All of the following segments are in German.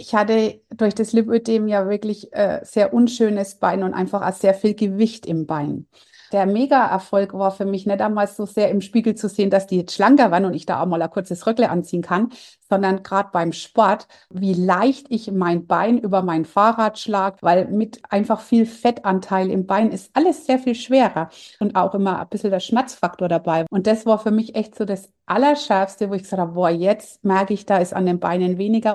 ich hatte durch das Lipödem ja wirklich äh, sehr unschönes Bein und einfach auch sehr viel Gewicht im Bein. Der Mega-Erfolg war für mich nicht damals so sehr im Spiegel zu sehen, dass die jetzt schlanker waren und ich da auch mal ein kurzes Röckle anziehen kann, sondern gerade beim Sport, wie leicht ich mein Bein über mein Fahrrad schlag, weil mit einfach viel Fettanteil im Bein ist alles sehr viel schwerer und auch immer ein bisschen der Schmerzfaktor dabei. Und das war für mich echt so das Allerschärfste, wo ich gesagt habe, boah, jetzt merke ich, da ist an den Beinen weniger.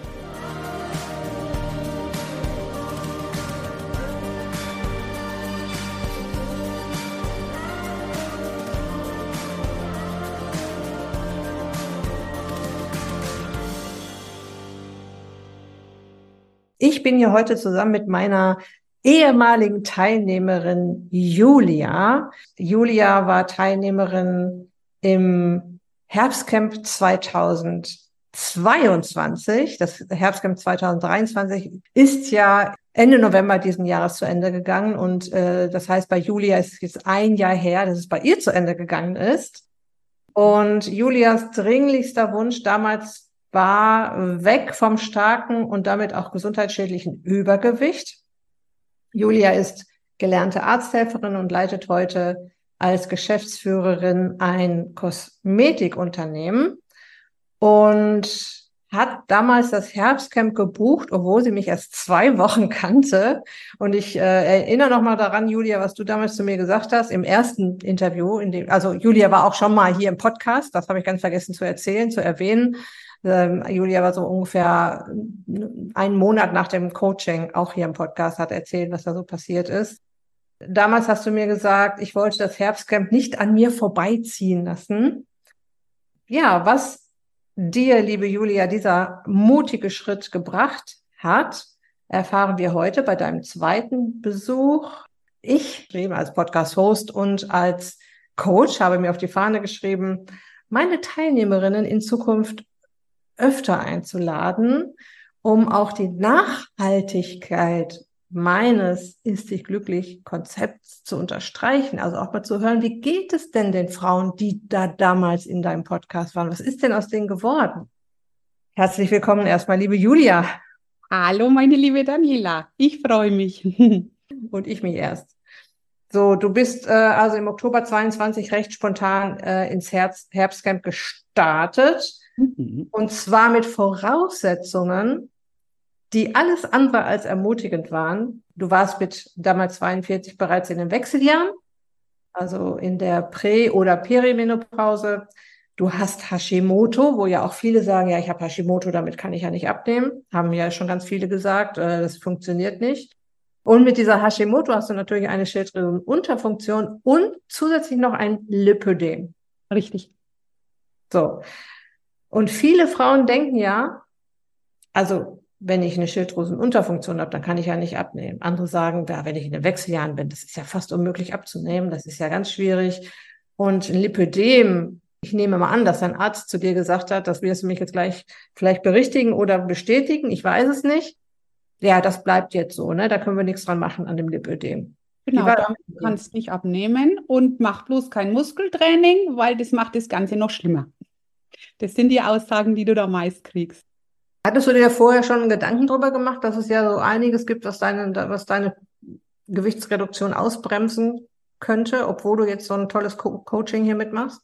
Ich bin hier heute zusammen mit meiner ehemaligen Teilnehmerin Julia. Julia war Teilnehmerin im Herbstcamp 2022. Das Herbstcamp 2023 ist ja Ende November diesen Jahres zu Ende gegangen. Und äh, das heißt, bei Julia ist es jetzt ein Jahr her, dass es bei ihr zu Ende gegangen ist. Und Julias dringlichster Wunsch damals war weg vom starken und damit auch gesundheitsschädlichen Übergewicht. Julia ist gelernte Arzthelferin und leitet heute als Geschäftsführerin ein Kosmetikunternehmen und hat damals das Herbstcamp gebucht, obwohl sie mich erst zwei Wochen kannte. Und ich äh, erinnere noch mal daran, Julia, was du damals zu mir gesagt hast im ersten Interview. In dem, also Julia war auch schon mal hier im Podcast, das habe ich ganz vergessen zu erzählen, zu erwähnen. Ähm, Julia war so ungefähr einen Monat nach dem Coaching auch hier im Podcast, hat erzählt, was da so passiert ist. Damals hast du mir gesagt, ich wollte das Herbstcamp nicht an mir vorbeiziehen lassen. Ja, was dir, liebe Julia, dieser mutige Schritt gebracht hat, erfahren wir heute bei deinem zweiten Besuch. Ich, als Podcast-Host und als Coach, habe mir auf die Fahne geschrieben, meine Teilnehmerinnen in Zukunft öfter einzuladen, um auch die Nachhaltigkeit meines Ist dich glücklich Konzepts zu unterstreichen. Also auch mal zu hören, wie geht es denn den Frauen, die da damals in deinem Podcast waren? Was ist denn aus denen geworden? Herzlich willkommen erstmal, liebe Julia. Hallo, meine liebe Daniela. Ich freue mich. Und ich mich erst. So, du bist äh, also im Oktober 22 recht spontan äh, ins Herz Herbstcamp gestartet. Mhm. Und zwar mit Voraussetzungen, die alles andere als ermutigend waren. Du warst mit damals 42 bereits in den Wechseljahren, also in der Prä- oder Perimenopause. Du hast Hashimoto, wo ja auch viele sagen, ja, ich habe Hashimoto, damit kann ich ja nicht abnehmen. Haben ja schon ganz viele gesagt, äh, das funktioniert nicht. Und mit dieser Hashimoto hast du natürlich eine Schilddrüsenunterfunktion und zusätzlich noch ein Lipödem. Richtig. So. Und viele Frauen denken ja, also wenn ich eine Schilddrüsenunterfunktion habe, dann kann ich ja nicht abnehmen. Andere sagen, ja, wenn ich in den Wechseljahren bin, das ist ja fast unmöglich abzunehmen, das ist ja ganz schwierig. Und ein Lipödem, ich nehme mal an, dass dein Arzt zu dir gesagt hat, das wirst du mich jetzt gleich vielleicht berichtigen oder bestätigen, ich weiß es nicht. Ja, das bleibt jetzt so, ne? Da können wir nichts dran machen an dem Lipödem. Genau, du kannst nicht abnehmen und mach bloß kein Muskeltraining, weil das macht das Ganze noch schlimmer. Das sind die Aussagen, die du da meist kriegst. Hattest du dir vorher schon Gedanken darüber gemacht, dass es ja so einiges gibt, was deine, was deine Gewichtsreduktion ausbremsen könnte, obwohl du jetzt so ein tolles Co Coaching hier mitmachst?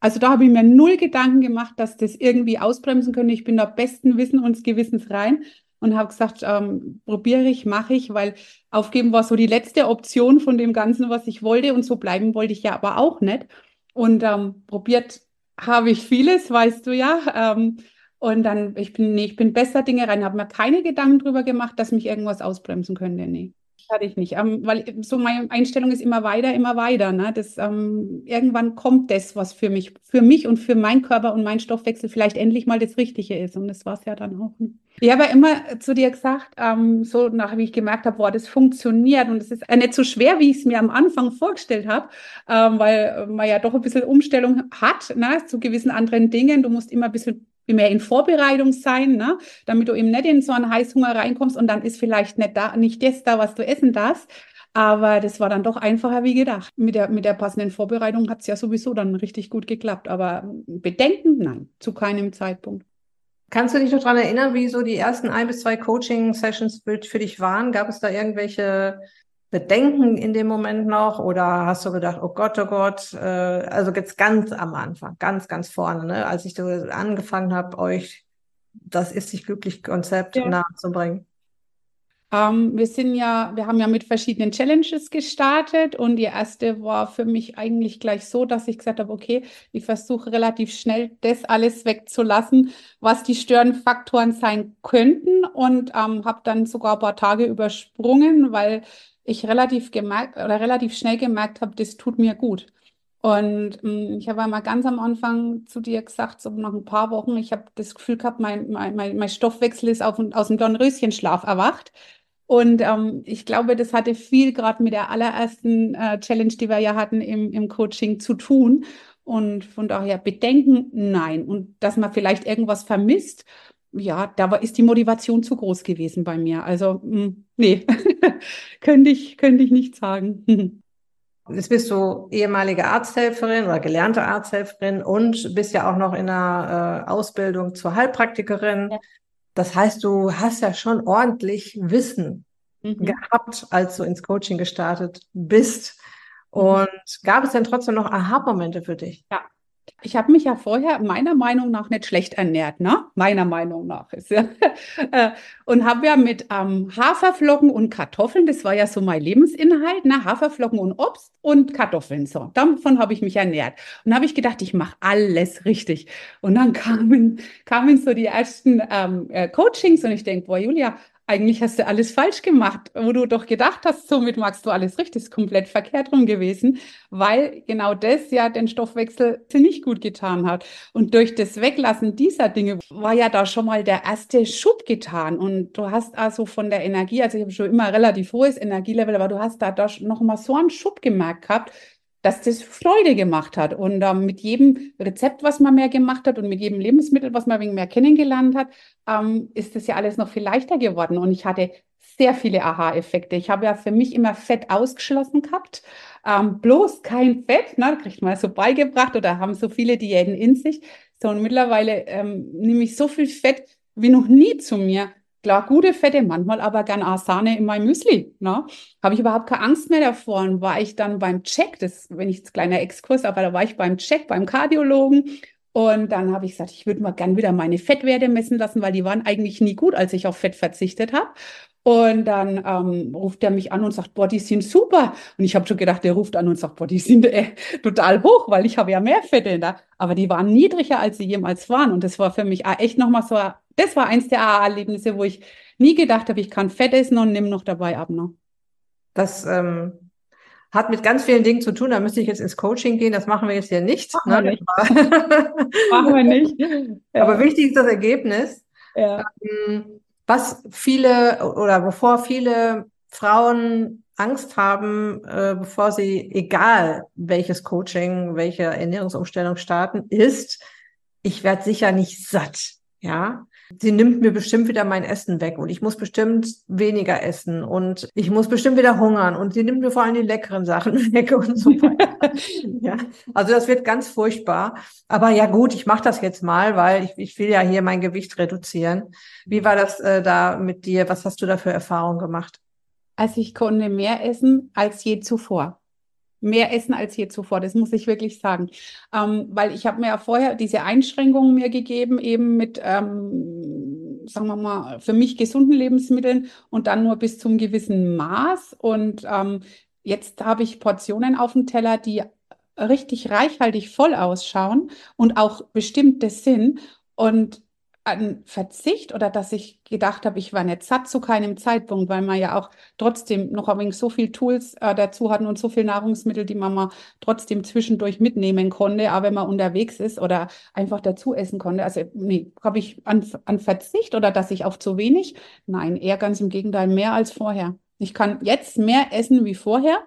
Also da habe ich mir null Gedanken gemacht, dass das irgendwie ausbremsen könnte. Ich bin da besten Wissen und Gewissens rein und habe gesagt, ähm, probiere ich, mache ich, weil aufgeben war so die letzte Option von dem Ganzen, was ich wollte und so bleiben wollte ich ja aber auch nicht. Und ähm, probiert habe ich vieles, weißt du ja. Ähm, und dann, ich bin, nee, ich bin besser Dinge rein, habe mir keine Gedanken drüber gemacht, dass mich irgendwas ausbremsen könnte. Nee, hatte ich nicht. Ähm, weil so meine Einstellung ist immer weiter, immer weiter. Ne? Das, ähm, irgendwann kommt das, was für mich, für mich und für meinen Körper und meinen Stoffwechsel vielleicht endlich mal das Richtige ist. Und das war es ja dann auch. Ne? Ich habe ja immer zu dir gesagt, ähm, so nach wie ich gemerkt habe, boah, das funktioniert und es ist nicht so schwer, wie ich es mir am Anfang vorgestellt habe, ähm, weil man ja doch ein bisschen Umstellung hat ne, zu gewissen anderen Dingen. Du musst immer ein bisschen mehr in Vorbereitung sein, ne? damit du eben nicht in so einen Heißhunger reinkommst und dann ist vielleicht nicht da, nicht das da, was du essen darfst. Aber das war dann doch einfacher wie gedacht. Mit der, mit der passenden Vorbereitung hat es ja sowieso dann richtig gut geklappt. Aber Bedenken, nein, zu keinem Zeitpunkt. Kannst du dich noch daran erinnern, wie so die ersten ein bis zwei Coaching-Sessions für dich waren? Gab es da irgendwelche Bedenken in dem Moment noch oder hast du gedacht, oh Gott, oh Gott, äh, also jetzt ganz am Anfang, ganz, ganz vorne, ne, als ich so angefangen habe, euch das ist sich glücklich Konzept ja. nahezubringen? Ähm, wir sind ja, wir haben ja mit verschiedenen Challenges gestartet und die erste war für mich eigentlich gleich so, dass ich gesagt habe, okay, ich versuche relativ schnell das alles wegzulassen, was die Störenfaktoren sein könnten und ähm, habe dann sogar ein paar Tage übersprungen, weil ich relativ gemerkt oder relativ schnell gemerkt habe, das tut mir gut. Und mh, hm, ich habe einmal ganz am Anfang zu dir gesagt, so nach ein paar Wochen, ich habe das Gefühl gehabt, mein, mein, mein Stoffwechsel ist auf, aus dem Dornröschenschlaf erwacht. Und ähm, ich glaube, das hatte viel gerade mit der allerersten äh, Challenge, die wir ja hatten im, im Coaching zu tun. Und von daher Bedenken, nein. Und dass man vielleicht irgendwas vermisst, ja, da war, ist die Motivation zu groß gewesen bei mir. Also, mh, hm, nee, könnte ich, könnte ich nicht sagen. Jetzt bist du ehemalige Arzthelferin oder gelernte Arzthelferin und bist ja auch noch in einer äh, Ausbildung zur Heilpraktikerin. Ja. Das heißt, du hast ja schon ordentlich Wissen mhm. gehabt, als du ins Coaching gestartet bist. Mhm. Und gab es denn trotzdem noch Aha-Momente für dich? Ja, ich habe mich ja vorher meiner Meinung nach nicht schlecht ernährt, ne? Meiner Meinung nach ist ja. Äh, und habe ja mit ähm, Haferflocken und Kartoffeln, das war ja so mein Lebensinhalt, ne? Haferflocken und Obst und Kartoffeln. So, davon habe ich mich ernährt. Und habe ich gedacht, ich mache alles richtig. Und dann kamen, kamen so die ersten ähm, äh, Coachings und ich denke, boah, Julia, eigentlich hast du alles falsch gemacht, wo du doch gedacht hast, somit magst du alles richtig, ist komplett verkehrt rum gewesen, weil genau das ja den Stoffwechsel nicht gut getan hat. Und durch das Weglassen dieser Dinge war ja da schon mal der erste Schub getan. Und du hast also von der Energie, also ich habe schon immer relativ hohes Energielevel, aber du hast da, da noch mal so einen Schub gemerkt gehabt, dass das Freude gemacht hat. Und ähm, mit jedem Rezept, was man mehr gemacht hat und mit jedem Lebensmittel, was man wegen mehr kennengelernt hat, ähm, ist das ja alles noch viel leichter geworden. Und ich hatte sehr viele Aha-Effekte. Ich habe ja für mich immer Fett ausgeschlossen gehabt. Ähm, bloß kein Fett, ne? kriegt man so beigebracht oder haben so viele Diäten in sich. So, und mittlerweile ähm, nehme ich so viel Fett wie noch nie zu mir. Klar, gute Fette, manchmal aber gern auch Sahne in meinem Müsli. Ne? Habe ich überhaupt keine Angst mehr davor. Und war ich dann beim Check, das, wenn ich jetzt kleiner Exkurs, aber da war ich beim Check, beim Kardiologen. Und dann habe ich gesagt, ich würde mal gern wieder meine Fettwerte messen lassen, weil die waren eigentlich nie gut, als ich auf Fett verzichtet habe. Und dann ähm, ruft er mich an und sagt, boah, die sind super. Und ich habe schon gedacht, der ruft an und sagt, boah, die sind äh, total hoch, weil ich habe ja mehr Fette da. Aber die waren niedriger, als sie jemals waren. Und das war für mich echt nochmal so das war eins der AA-Erlebnisse, wo ich nie gedacht habe, ich kann Fett essen und nehme noch dabei ab. Ne? Das ähm, hat mit ganz vielen Dingen zu tun. Da müsste ich jetzt ins Coaching gehen. Das machen wir jetzt hier nicht. Machen, ne? wir, nicht. machen wir nicht. Ja. Aber wichtig ist das Ergebnis. Ja. Ähm, was viele oder bevor viele Frauen Angst haben, äh, bevor sie, egal welches Coaching, welche Ernährungsumstellung starten, ist, ich werde sicher nicht satt. Ja, sie nimmt mir bestimmt wieder mein Essen weg und ich muss bestimmt weniger essen und ich muss bestimmt wieder hungern und sie nimmt mir vor allem die leckeren Sachen weg und so weiter. ja, also das wird ganz furchtbar. Aber ja gut, ich mache das jetzt mal, weil ich, ich will ja hier mein Gewicht reduzieren. Wie war das äh, da mit dir? Was hast du da für Erfahrungen gemacht? Also ich konnte mehr essen als je zuvor mehr essen als je zuvor. Das muss ich wirklich sagen. Ähm, weil ich habe mir ja vorher diese Einschränkungen mir gegeben, eben mit, ähm, sagen wir mal, für mich gesunden Lebensmitteln und dann nur bis zum gewissen Maß. Und ähm, jetzt habe ich Portionen auf dem Teller, die richtig reichhaltig voll ausschauen und auch bestimmte sind. Und an Verzicht oder dass ich gedacht habe, ich war nicht satt zu keinem Zeitpunkt, weil man ja auch trotzdem noch ein wenig so viel Tools äh, dazu hatten und so viel Nahrungsmittel, die man mal trotzdem zwischendurch mitnehmen konnte, aber wenn man unterwegs ist oder einfach dazu essen konnte. Also nee, habe ich an, an Verzicht oder dass ich auf zu wenig? Nein, eher ganz im Gegenteil, mehr als vorher. Ich kann jetzt mehr essen wie vorher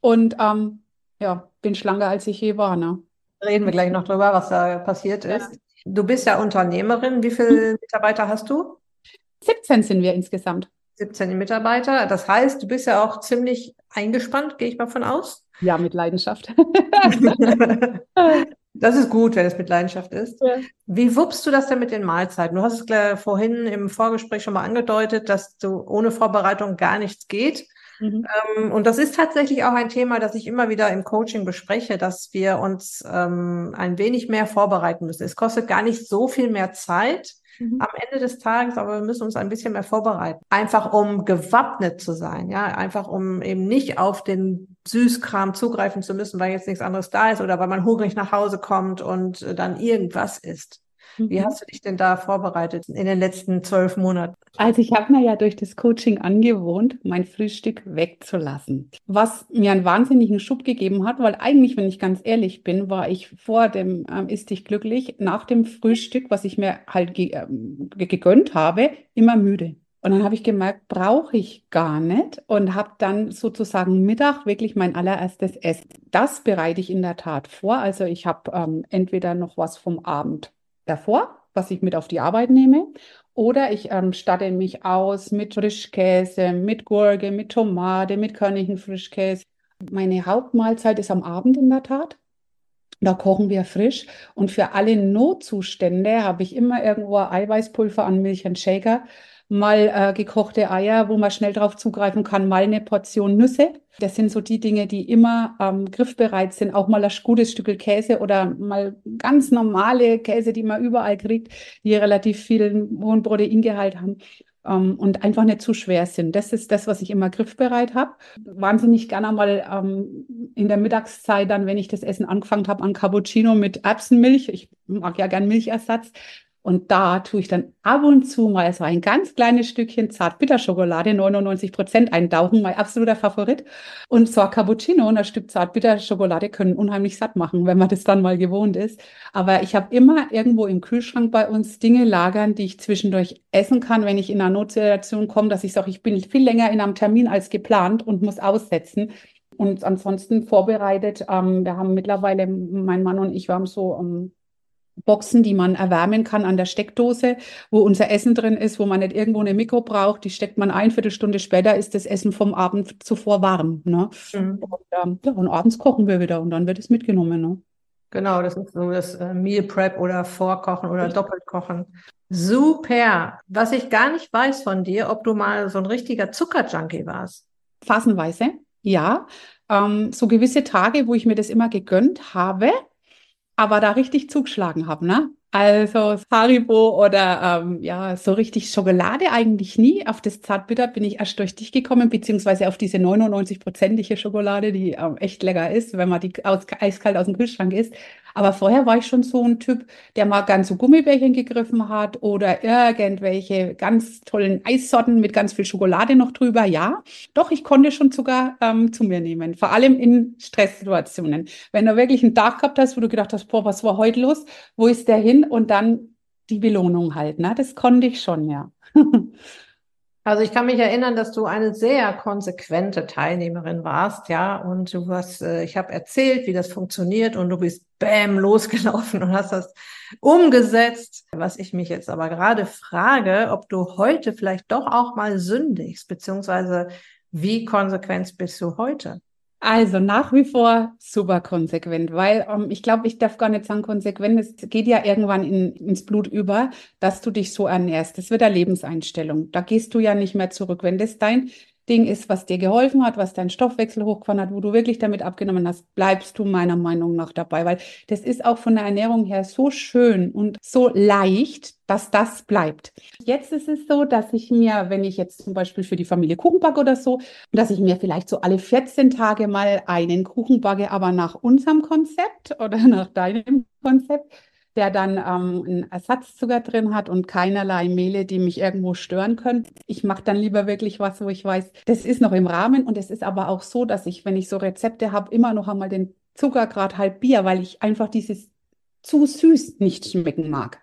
und ähm, ja, bin schlanker als ich je war. Ne? Reden wir gleich noch drüber, was da passiert ja. ist. Du bist ja Unternehmerin. Wie viele Mitarbeiter hast du? 17 sind wir insgesamt. 17 Mitarbeiter. Das heißt, du bist ja auch ziemlich eingespannt, gehe ich mal von aus. Ja, mit Leidenschaft. das ist gut, wenn es mit Leidenschaft ist. Ja. Wie wuppst du das denn mit den Mahlzeiten? Du hast es vorhin im Vorgespräch schon mal angedeutet, dass du ohne Vorbereitung gar nichts geht. Mhm. Ähm, und das ist tatsächlich auch ein Thema, das ich immer wieder im Coaching bespreche, dass wir uns ähm, ein wenig mehr vorbereiten müssen. Es kostet gar nicht so viel mehr Zeit mhm. am Ende des Tages, aber wir müssen uns ein bisschen mehr vorbereiten. Einfach um gewappnet zu sein, ja, einfach um eben nicht auf den Süßkram zugreifen zu müssen, weil jetzt nichts anderes da ist oder weil man hungrig nach Hause kommt und äh, dann irgendwas isst. Wie mhm. hast du dich denn da vorbereitet in den letzten zwölf Monaten? Also ich habe mir ja durch das Coaching angewohnt, mein Frühstück wegzulassen. Was mir einen wahnsinnigen Schub gegeben hat, weil eigentlich, wenn ich ganz ehrlich bin, war ich vor dem ähm, Ist dich glücklich, nach dem Frühstück, was ich mir halt ge ähm, gegönnt habe, immer müde. Und dann habe ich gemerkt, brauche ich gar nicht und habe dann sozusagen Mittag wirklich mein allererstes Essen. Das bereite ich in der Tat vor. Also ich habe ähm, entweder noch was vom Abend davor, was ich mit auf die Arbeit nehme. Oder ich ähm, statte mich aus mit Frischkäse, mit Gurke, mit Tomate, mit körnigen Frischkäse. Meine Hauptmahlzeit ist am Abend in der Tat. Da kochen wir frisch. Und für alle Notzustände habe ich immer irgendwo Eiweißpulver an Milch und Shaker mal äh, gekochte Eier, wo man schnell drauf zugreifen kann, mal eine Portion Nüsse. Das sind so die Dinge, die immer ähm, griffbereit sind. Auch mal ein gutes Stück Käse oder mal ganz normale Käse, die man überall kriegt, die relativ viel hohen Proteingehalt haben. Ähm, und einfach nicht zu schwer sind. Das ist das, was ich immer griffbereit habe. Wahnsinnig gerne mal um, in der Mittagszeit, dann, wenn ich das Essen angefangen habe, an Cappuccino mit Erbsenmilch. Ich mag ja gern Milchersatz. Und da tue ich dann ab und zu mal so ein ganz kleines Stückchen Zartbitterschokolade, 99 Prozent eintauchen, mein absoluter Favorit. Und so ein Cappuccino und ein Stück Zartbitterschokolade können unheimlich satt machen, wenn man das dann mal gewohnt ist. Aber ich habe immer irgendwo im Kühlschrank bei uns Dinge lagern, die ich zwischendurch essen kann, wenn ich in eine Notsituation komme, dass ich sage, ich bin viel länger in einem Termin als geplant und muss aussetzen. Und ansonsten vorbereitet. Ähm, wir haben mittlerweile, mein Mann und ich, wir haben so ähm, Boxen, die man erwärmen kann an der Steckdose, wo unser Essen drin ist, wo man nicht irgendwo eine Mikro braucht. Die steckt man ein, Viertelstunde später ist das Essen vom Abend zuvor warm. Ne? Mhm. Und, ähm, ja, und abends kochen wir wieder und dann wird es mitgenommen. Ne? Genau, das ist so das äh, Meal Prep oder Vorkochen oder Doppelkochen. Super. Was ich gar nicht weiß von dir, ob du mal so ein richtiger Zuckerjunkie warst. Phasenweise, ja. Ähm, so gewisse Tage, wo ich mir das immer gegönnt habe aber da richtig zugeschlagen habe, ne? Also Haribo oder ähm, ja, so richtig Schokolade eigentlich nie. Auf das Zartbitter bin ich erst durch dich gekommen, beziehungsweise auf diese 99-prozentige Schokolade, die ähm, echt lecker ist, wenn man die aus, eiskalt aus dem Kühlschrank isst. Aber vorher war ich schon so ein Typ, der mal ganz so Gummibärchen gegriffen hat oder irgendwelche ganz tollen Eissorten mit ganz viel Schokolade noch drüber. Ja, doch, ich konnte schon Zucker ähm, zu mir nehmen, vor allem in Stresssituationen. Wenn du wirklich einen Tag gehabt hast, wo du gedacht hast, boah, was war heute los? Wo ist der hin? Und dann die Belohnung halt, ne? Das konnte ich schon, ja. Also ich kann mich erinnern, dass du eine sehr konsequente Teilnehmerin warst, ja, und du hast, äh, ich habe erzählt, wie das funktioniert und du bist bam losgelaufen und hast das umgesetzt. Was ich mich jetzt aber gerade frage, ob du heute vielleicht doch auch mal sündigst, beziehungsweise wie konsequent bist du heute? Also nach wie vor super konsequent, weil ähm, ich glaube, ich darf gar nicht sagen konsequent, es geht ja irgendwann in, ins Blut über, dass du dich so ernährst. Das wird eine Lebenseinstellung. Da gehst du ja nicht mehr zurück. Wenn das dein Ding ist, was dir geholfen hat, was deinen Stoffwechsel hochgefahren hat, wo du wirklich damit abgenommen hast, bleibst du meiner Meinung nach dabei, weil das ist auch von der Ernährung her so schön und so leicht, dass das bleibt. Jetzt ist es so, dass ich mir, wenn ich jetzt zum Beispiel für die Familie Kuchen backe oder so, dass ich mir vielleicht so alle 14 Tage mal einen Kuchen backe, aber nach unserem Konzept oder nach deinem Konzept der dann ähm, einen Ersatzzucker drin hat und keinerlei Mehle, die mich irgendwo stören können. Ich mache dann lieber wirklich was, wo ich weiß, das ist noch im Rahmen und es ist aber auch so, dass ich, wenn ich so Rezepte habe, immer noch einmal den Zuckergrad halbiere, weil ich einfach dieses zu süß nicht schmecken mag.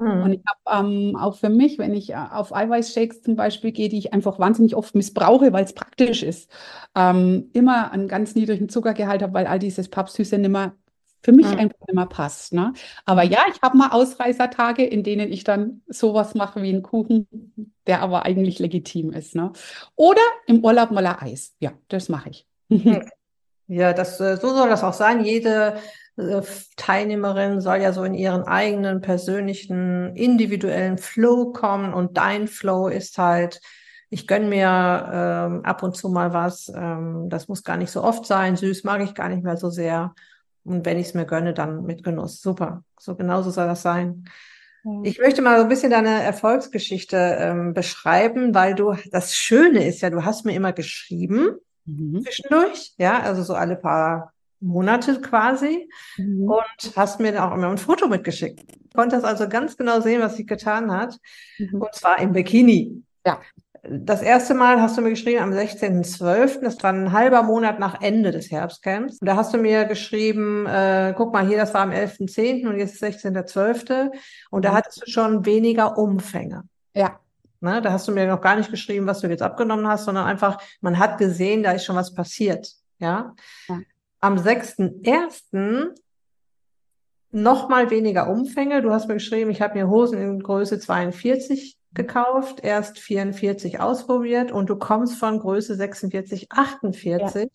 Mhm. Und ich habe ähm, auch für mich, wenn ich äh, auf Eiweißshakes zum Beispiel gehe, die ich einfach wahnsinnig oft missbrauche, weil es praktisch ist, ähm, immer einen ganz niedrigen Zuckergehalt habe, weil all dieses Pappsüße nicht mehr für mich mhm. einfach immer passt. Ne? Aber ja, ich habe mal Ausreißertage, in denen ich dann sowas mache wie einen Kuchen, der aber eigentlich legitim ist. Ne? Oder im Urlaub mal ein Eis. Ja, das mache ich. Ja, das, äh, so soll das auch sein. Jede äh, Teilnehmerin soll ja so in ihren eigenen persönlichen, individuellen Flow kommen und dein Flow ist halt, ich gönne mir ähm, ab und zu mal was. Ähm, das muss gar nicht so oft sein. Süß mag ich gar nicht mehr so sehr. Und wenn ich es mir gönne, dann mit Genuss. Super. So genauso soll das sein. Ich möchte mal so ein bisschen deine Erfolgsgeschichte ähm, beschreiben, weil du, das Schöne ist ja, du hast mir immer geschrieben mhm. zwischendurch, ja, also so alle paar Monate quasi mhm. und hast mir auch immer ein Foto mitgeschickt. Konntest also ganz genau sehen, was sie getan hat. Mhm. Und zwar im Bikini. Ja. Das erste Mal hast du mir geschrieben am 16.12., das war ein halber Monat nach Ende des Herbstcamps. Und da hast du mir geschrieben, äh, guck mal hier, das war am 11.10. und jetzt ist 16.12. Und da mhm. hattest du schon weniger Umfänge. Ja. Ne, da hast du mir noch gar nicht geschrieben, was du jetzt abgenommen hast, sondern einfach, man hat gesehen, da ist schon was passiert. Ja. ja. Am 6.1. nochmal weniger Umfänge. Du hast mir geschrieben, ich habe mir Hosen in Größe 42 gekauft, erst 44 ausprobiert und du kommst von Größe 46, 48.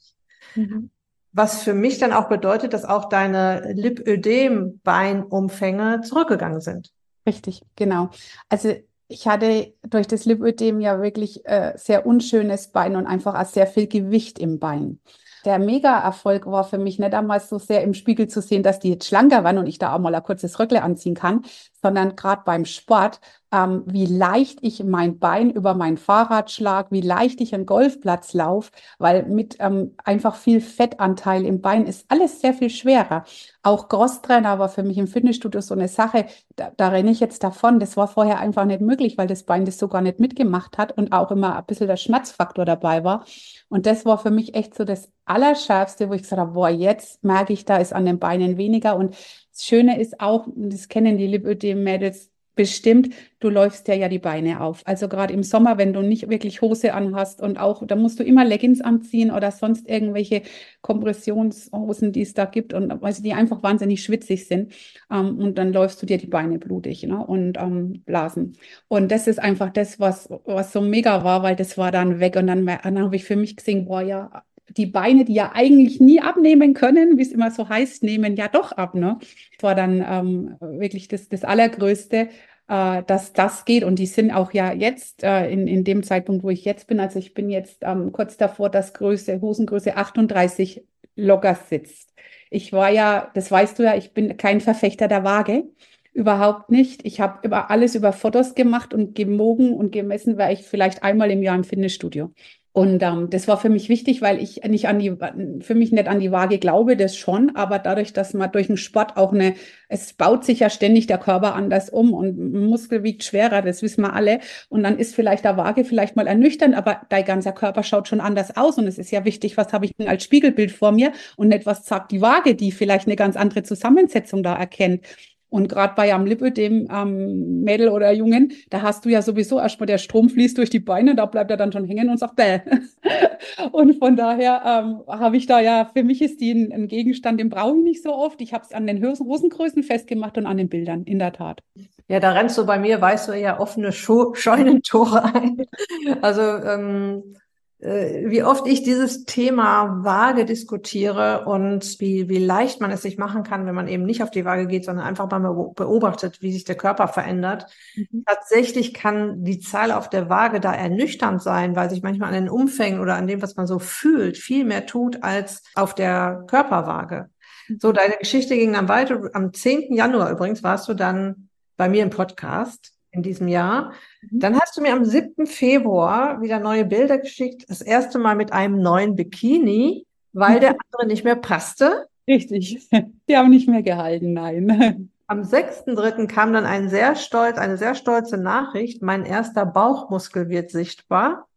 Ja. Mhm. Was für mich dann auch bedeutet, dass auch deine Lipödem-Beinumfänge zurückgegangen sind. Richtig, genau. Also ich hatte durch das Lipödem ja wirklich äh, sehr unschönes Bein und einfach auch sehr viel Gewicht im Bein der Mega-Erfolg war für mich nicht einmal so sehr im Spiegel zu sehen, dass die jetzt schlanker waren und ich da auch mal ein kurzes Röckle anziehen kann, sondern gerade beim Sport, ähm, wie leicht ich mein Bein über mein Fahrrad schlag, wie leicht ich einen Golfplatz laufe, weil mit ähm, einfach viel Fettanteil im Bein ist alles sehr viel schwerer. Auch Crosstrainer war für mich im Fitnessstudio so eine Sache, da, da renne ich jetzt davon. Das war vorher einfach nicht möglich, weil das Bein das sogar nicht mitgemacht hat und auch immer ein bisschen der Schmerzfaktor dabei war. Und das war für mich echt so das Allerschärfste, wo ich gesagt habe, boah, jetzt merke ich, da ist an den Beinen weniger. Und das Schöne ist auch, das kennen die Lipödem-Mädels bestimmt, du läufst ja ja die Beine auf. Also gerade im Sommer, wenn du nicht wirklich Hose anhast und auch, da musst du immer Leggings anziehen oder sonst irgendwelche Kompressionshosen, die es da gibt und weil die einfach wahnsinnig schwitzig sind. Ähm, und dann läufst du dir die Beine blutig ne? und ähm, Blasen. Und das ist einfach das, was, was so mega war, weil das war dann weg und dann, dann habe ich für mich gesehen, boah, ja, die Beine, die ja eigentlich nie abnehmen können, wie es immer so heißt, nehmen ja doch ab. Ne? Das war dann ähm, wirklich das, das Allergrößte, äh, dass das geht. Und die sind auch ja jetzt äh, in, in dem Zeitpunkt, wo ich jetzt bin, also ich bin jetzt ähm, kurz davor, dass Größe, Hosengröße 38 locker sitzt. Ich war ja, das weißt du ja, ich bin kein Verfechter der Waage. Überhaupt nicht. Ich habe über alles über Fotos gemacht und gewogen und gemessen, war ich vielleicht einmal im Jahr im Fitnessstudio. Und ähm, das war für mich wichtig, weil ich nicht an die, für mich nicht an die Waage glaube, das schon, aber dadurch, dass man durch den Sport auch eine, es baut sich ja ständig der Körper anders um und Muskel wiegt schwerer, das wissen wir alle. Und dann ist vielleicht der Waage vielleicht mal ernüchternd, aber dein ganzer Körper schaut schon anders aus. Und es ist ja wichtig, was habe ich denn als Spiegelbild vor mir und nicht, was sagt die Waage, die vielleicht eine ganz andere Zusammensetzung da erkennt. Und gerade bei am Lippe, dem ähm, Mädel oder Jungen, da hast du ja sowieso erstmal der Strom fließt durch die Beine, da bleibt er dann schon hängen und sagt bäh. und von daher ähm, habe ich da ja, für mich ist die ein, ein Gegenstand, den brauche ich nicht so oft. Ich habe es an den Hosengrößen festgemacht und an den Bildern, in der Tat. Ja, da rennst du bei mir, weißt du ja, offene Scheunentore ein. Also ähm, äh, wie oft ich dieses Thema Waage diskutiere und wie, wie leicht man es sich machen kann, wenn man eben nicht auf die Waage geht, sondern einfach mal beobachtet, wie sich der Körper verändert. Mhm. Tatsächlich kann die Zahl auf der Waage da ernüchternd sein, weil sich manchmal an den Umfängen oder an dem, was man so fühlt, viel mehr tut als auf der Körperwaage. Mhm. So, deine Geschichte ging dann weiter. Am 10. Januar übrigens warst du dann bei mir im Podcast in diesem Jahr. Mhm. Dann hast du mir am 7. Februar wieder neue Bilder geschickt, das erste Mal mit einem neuen Bikini, weil der andere nicht mehr passte. Richtig, die haben nicht mehr gehalten, nein. Am 6.3. kam dann ein sehr stolz, eine sehr stolze Nachricht, mein erster Bauchmuskel wird sichtbar.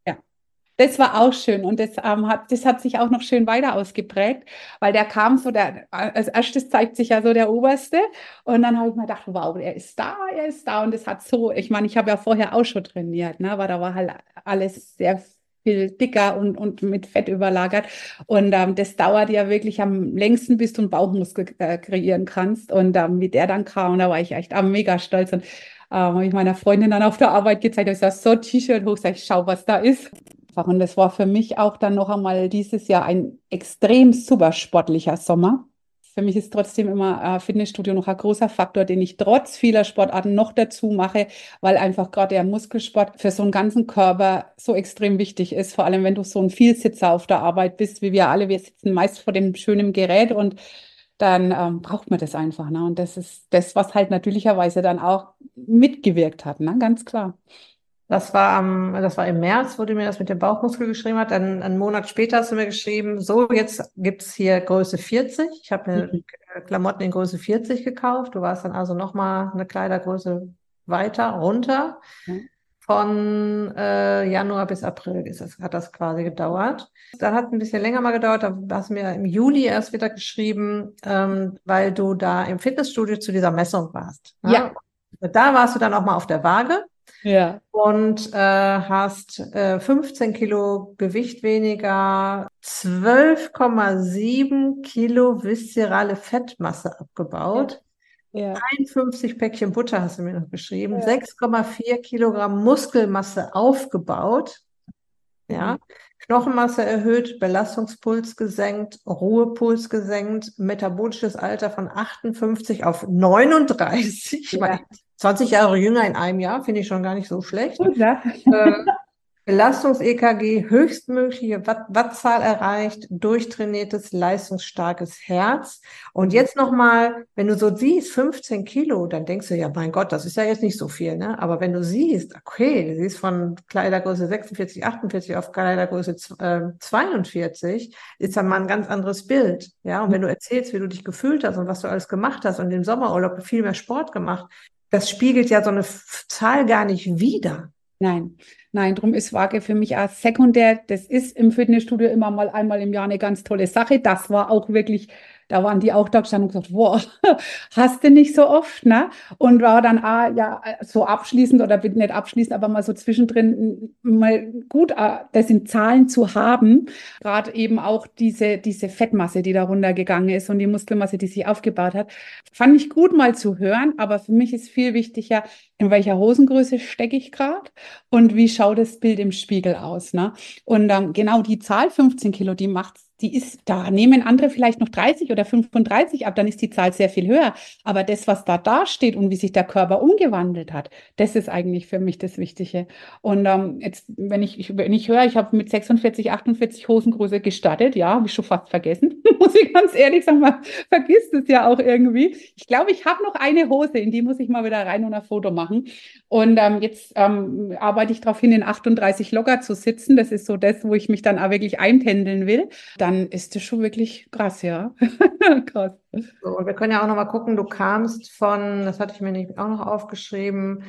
Das war auch schön und das, ähm, hat, das hat sich auch noch schön weiter ausgeprägt, weil der kam so, der, als erstes zeigt sich ja so der Oberste und dann habe ich mir gedacht, wow, er ist da, er ist da und das hat so, ich meine, ich habe ja vorher auch schon trainiert, ne, aber da war halt alles sehr viel dicker und, und mit Fett überlagert. Und ähm, das dauert ja wirklich am längsten, bis du einen Bauchmuskel äh, kreieren kannst. Und ähm, wie der dann kam, da war ich echt äh, mega stolz. Und ähm, habe ich meiner Freundin dann auf der Arbeit gezeigt, ich sage, so T-Shirt hoch, sag ich, schau, was da ist. Und das war für mich auch dann noch einmal dieses Jahr ein extrem super sportlicher Sommer. Für mich ist trotzdem immer äh, Fitnessstudio noch ein großer Faktor, den ich trotz vieler Sportarten noch dazu mache, weil einfach gerade der Muskelsport für so einen ganzen Körper so extrem wichtig ist. Vor allem, wenn du so ein Vielsitzer auf der Arbeit bist, wie wir alle. Wir sitzen meist vor dem schönen Gerät und dann ähm, braucht man das einfach. Ne? Und das ist das, was halt natürlicherweise dann auch mitgewirkt hat, ne? ganz klar. Das war am, das war im März, wo du mir das mit dem Bauchmuskel geschrieben hast. Dann einen Monat später hast du mir geschrieben, so, jetzt gibt's hier Größe 40. Ich habe mir mhm. Klamotten in Größe 40 gekauft. Du warst dann also nochmal eine Kleidergröße weiter, runter. Mhm. Von äh, Januar bis April ist das, hat das quasi gedauert. Da hat ein bisschen länger mal gedauert. Da hast du mir im Juli erst wieder geschrieben, ähm, weil du da im Fitnessstudio zu dieser Messung warst. Ne? Ja. Da warst du dann auch mal auf der Waage. Ja. Und äh, hast äh, 15 Kilo Gewicht weniger, 12,7 Kilo viszerale Fettmasse abgebaut. Ja. 51 Päckchen Butter hast du mir noch geschrieben, ja. 6,4 Kilogramm Muskelmasse aufgebaut. Ja. Mhm. Knochenmasse erhöht, Belastungspuls gesenkt, Ruhepuls gesenkt, metabolisches Alter von 58 auf 39. Ja. Ich meine, 20 Jahre jünger in einem Jahr, finde ich schon gar nicht so schlecht. Ja. Äh, Belastungs-EKG, höchstmögliche Watt Wattzahl erreicht, durchtrainiertes, leistungsstarkes Herz. Und jetzt nochmal, wenn du so siehst, 15 Kilo, dann denkst du ja, mein Gott, das ist ja jetzt nicht so viel, ne? Aber wenn du siehst, okay, du siehst von Kleidergröße 46, 48 auf Kleidergröße äh, 42, ist dann mal ein ganz anderes Bild, ja? Und wenn du erzählst, wie du dich gefühlt hast und was du alles gemacht hast und im Sommerurlaub viel mehr Sport gemacht, das spiegelt ja so eine Zahl gar nicht wider. Nein, nein, drum ist Waage für mich auch sekundär. Das ist im Fitnessstudio immer mal einmal im Jahr eine ganz tolle Sache. Das war auch wirklich da waren die auch da gestanden und gesagt, wow, hast du nicht so oft, ne? Und war dann auch, ja, so abschließend oder nicht abschließend, aber mal so zwischendrin mal gut, äh, das in Zahlen zu haben. Gerade eben auch diese, diese Fettmasse, die da runtergegangen ist und die Muskelmasse, die sich aufgebaut hat. Fand ich gut mal zu hören, aber für mich ist viel wichtiger, in welcher Hosengröße stecke ich gerade und wie schaut das Bild im Spiegel aus, ne? Und ähm, genau die Zahl 15 Kilo, die macht die ist, da nehmen andere vielleicht noch 30 oder 35 ab, dann ist die Zahl sehr viel höher. Aber das, was da dasteht und wie sich der Körper umgewandelt hat, das ist eigentlich für mich das Wichtige. Und ähm, jetzt, wenn ich, wenn ich höre, ich habe mit 46, 48 Hosengröße gestartet, ja, habe ich schon fast vergessen, muss ich ganz ehrlich sagen, man vergisst es ja auch irgendwie. Ich glaube, ich habe noch eine Hose, in die muss ich mal wieder rein und ein Foto machen. Und ähm, jetzt ähm, arbeite ich darauf hin, in 38 locker zu sitzen. Das ist so das, wo ich mich dann auch wirklich einpendeln will. Da dann ist das schon wirklich krass, ja. krass. So, und wir können ja auch noch mal gucken, du kamst von, das hatte ich mir nicht auch noch aufgeschrieben,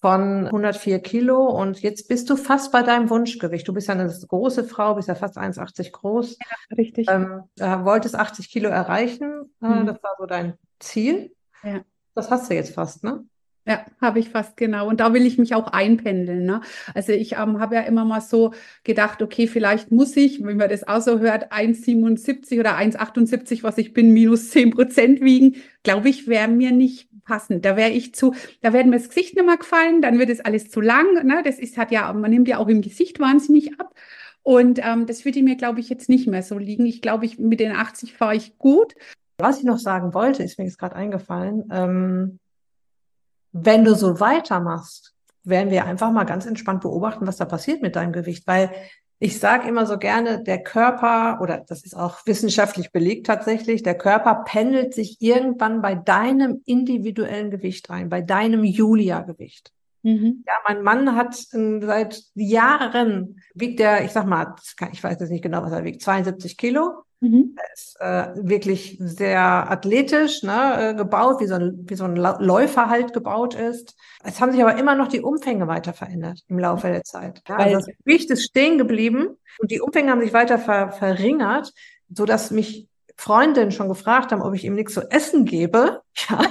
von 104 Kilo und jetzt bist du fast bei deinem Wunschgewicht. Du bist ja eine große Frau, bist ja fast 1,80 groß. Ja, richtig. Ähm, äh, wolltest 80 Kilo erreichen. Äh, mhm. Das war so dein Ziel. Ja. Das hast du jetzt fast, ne? Ja, habe ich fast genau. Und da will ich mich auch einpendeln. Ne? Also ich ähm, habe ja immer mal so gedacht, okay, vielleicht muss ich, wenn man das auch so hört, 1,77 oder 1,78, was ich bin, minus 10 Prozent wiegen. Glaube ich, wäre mir nicht passend. Da wäre ich zu, da werden mir das Gesicht nicht mehr gefallen, dann wird es alles zu lang. Ne? Das ist, hat ja, man nimmt ja auch im Gesicht wahnsinnig ab. Und ähm, das würde mir, glaube ich, jetzt nicht mehr so liegen. Ich glaube, ich, mit den 80 fahre ich gut. Was ich noch sagen wollte, ist mir jetzt gerade eingefallen. Ähm wenn du so weitermachst, werden wir einfach mal ganz entspannt beobachten, was da passiert mit deinem Gewicht, weil ich sage immer so gerne, der Körper, oder das ist auch wissenschaftlich belegt tatsächlich, der Körper pendelt sich irgendwann bei deinem individuellen Gewicht ein, bei deinem Julia-Gewicht. Mhm. Ja, mein Mann hat äh, seit Jahren, wiegt der, ich sag mal, ich weiß jetzt nicht genau, was er wiegt, 72 Kilo. Mhm. Er ist äh, wirklich sehr athletisch ne, äh, gebaut, wie so, ein, wie so ein Läufer halt gebaut ist. Es haben sich aber immer noch die Umfänge weiter verändert im Laufe der Zeit. Ja, also das Gewicht ist stehen geblieben und die Umfänge haben sich weiter ver verringert, so dass mich Freundinnen schon gefragt haben, ob ich ihm nichts zu essen gebe. Ja.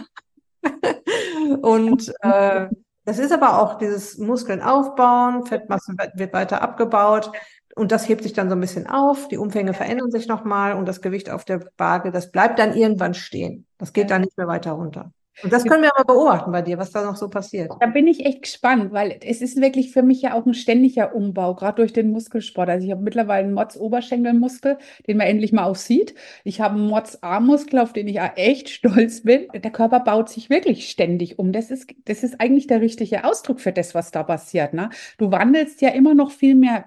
und äh, Das ist aber auch dieses Muskeln aufbauen, Fettmasse wird weiter abgebaut und das hebt sich dann so ein bisschen auf, die Umfänge verändern sich nochmal und das Gewicht auf der Waage, das bleibt dann irgendwann stehen. Das geht dann nicht mehr weiter runter. Und das können wir aber beobachten bei dir, was da noch so passiert. Da bin ich echt gespannt, weil es ist wirklich für mich ja auch ein ständiger Umbau, gerade durch den Muskelsport. Also ich habe mittlerweile einen Mods-Oberschenkelmuskel, den man endlich mal auch sieht. Ich habe einen Mods-Armmuskel, auf den ich auch echt stolz bin. Der Körper baut sich wirklich ständig um. Das ist, das ist eigentlich der richtige Ausdruck für das, was da passiert. Ne? Du wandelst ja immer noch viel mehr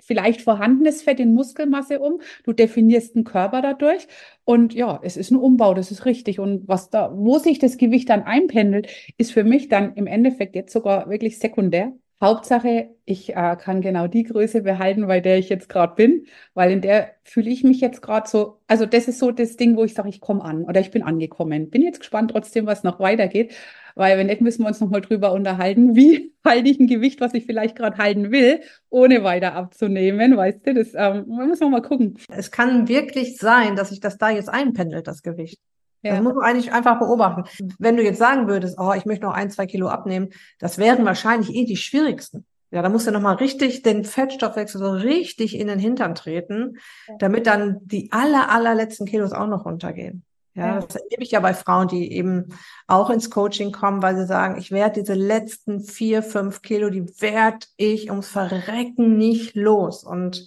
vielleicht vorhandenes Fett in Muskelmasse um. Du definierst den Körper dadurch. Und ja, es ist ein Umbau, das ist richtig. Und was da, wo sich das Gewicht dann einpendelt, ist für mich dann im Endeffekt jetzt sogar wirklich sekundär. Hauptsache, ich äh, kann genau die Größe behalten, bei der ich jetzt gerade bin, weil in der fühle ich mich jetzt gerade so, also das ist so das Ding, wo ich sage, ich komme an oder ich bin angekommen. Bin jetzt gespannt trotzdem, was noch weitergeht, weil wenn nicht, müssen wir uns nochmal drüber unterhalten, wie halte ich ein Gewicht, was ich vielleicht gerade halten will, ohne weiter abzunehmen, weißt du, das ähm, muss man mal gucken. Es kann wirklich sein, dass sich das da jetzt einpendelt, das Gewicht. Ja. Das muss man eigentlich einfach beobachten. Wenn du jetzt sagen würdest, oh, ich möchte noch ein, zwei Kilo abnehmen, das wären wahrscheinlich eh die schwierigsten. Ja, da musst du nochmal richtig den Fettstoffwechsel so richtig in den Hintern treten, damit dann die aller, allerletzten Kilos auch noch runtergehen. Ja, das erlebe ich ja bei Frauen, die eben auch ins Coaching kommen, weil sie sagen, ich werde diese letzten vier, fünf Kilo, die werde ich ums Verrecken nicht los. Und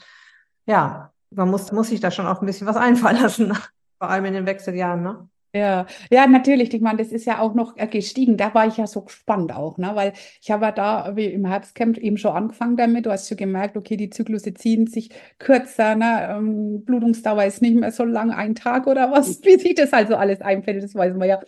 ja, man muss, muss sich da schon auch ein bisschen was einfallen lassen, vor allem in den Wechseljahren, ne? Ja, ja, natürlich. Ich meine, das ist ja auch noch äh, gestiegen. Da war ich ja so gespannt auch, ne? Weil ich habe ja da wie im Herbstcamp eben schon angefangen damit. Du hast schon gemerkt, okay, die Zyklusse ziehen sich kürzer, ne? Ähm, Blutungsdauer ist nicht mehr so lang, ein Tag oder was, wie sich das also alles einfällt, das weiß man ja.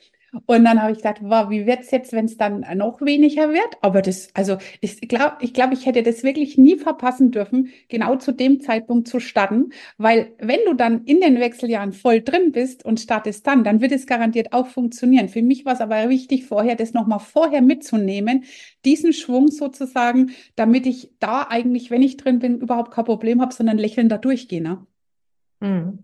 Und dann habe ich gedacht, wow, wie wird es jetzt, wenn es dann noch weniger wird? Aber das, also ich glaube, ich, glaub, ich hätte das wirklich nie verpassen dürfen, genau zu dem Zeitpunkt zu starten, weil wenn du dann in den Wechseljahren voll drin bist und startest dann, dann wird es garantiert auch funktionieren. Für mich war es aber wichtig, vorher das nochmal vorher mitzunehmen, diesen Schwung sozusagen, damit ich da eigentlich, wenn ich drin bin, überhaupt kein Problem habe, sondern lächelnd da durchgehe. Ne? Mhm.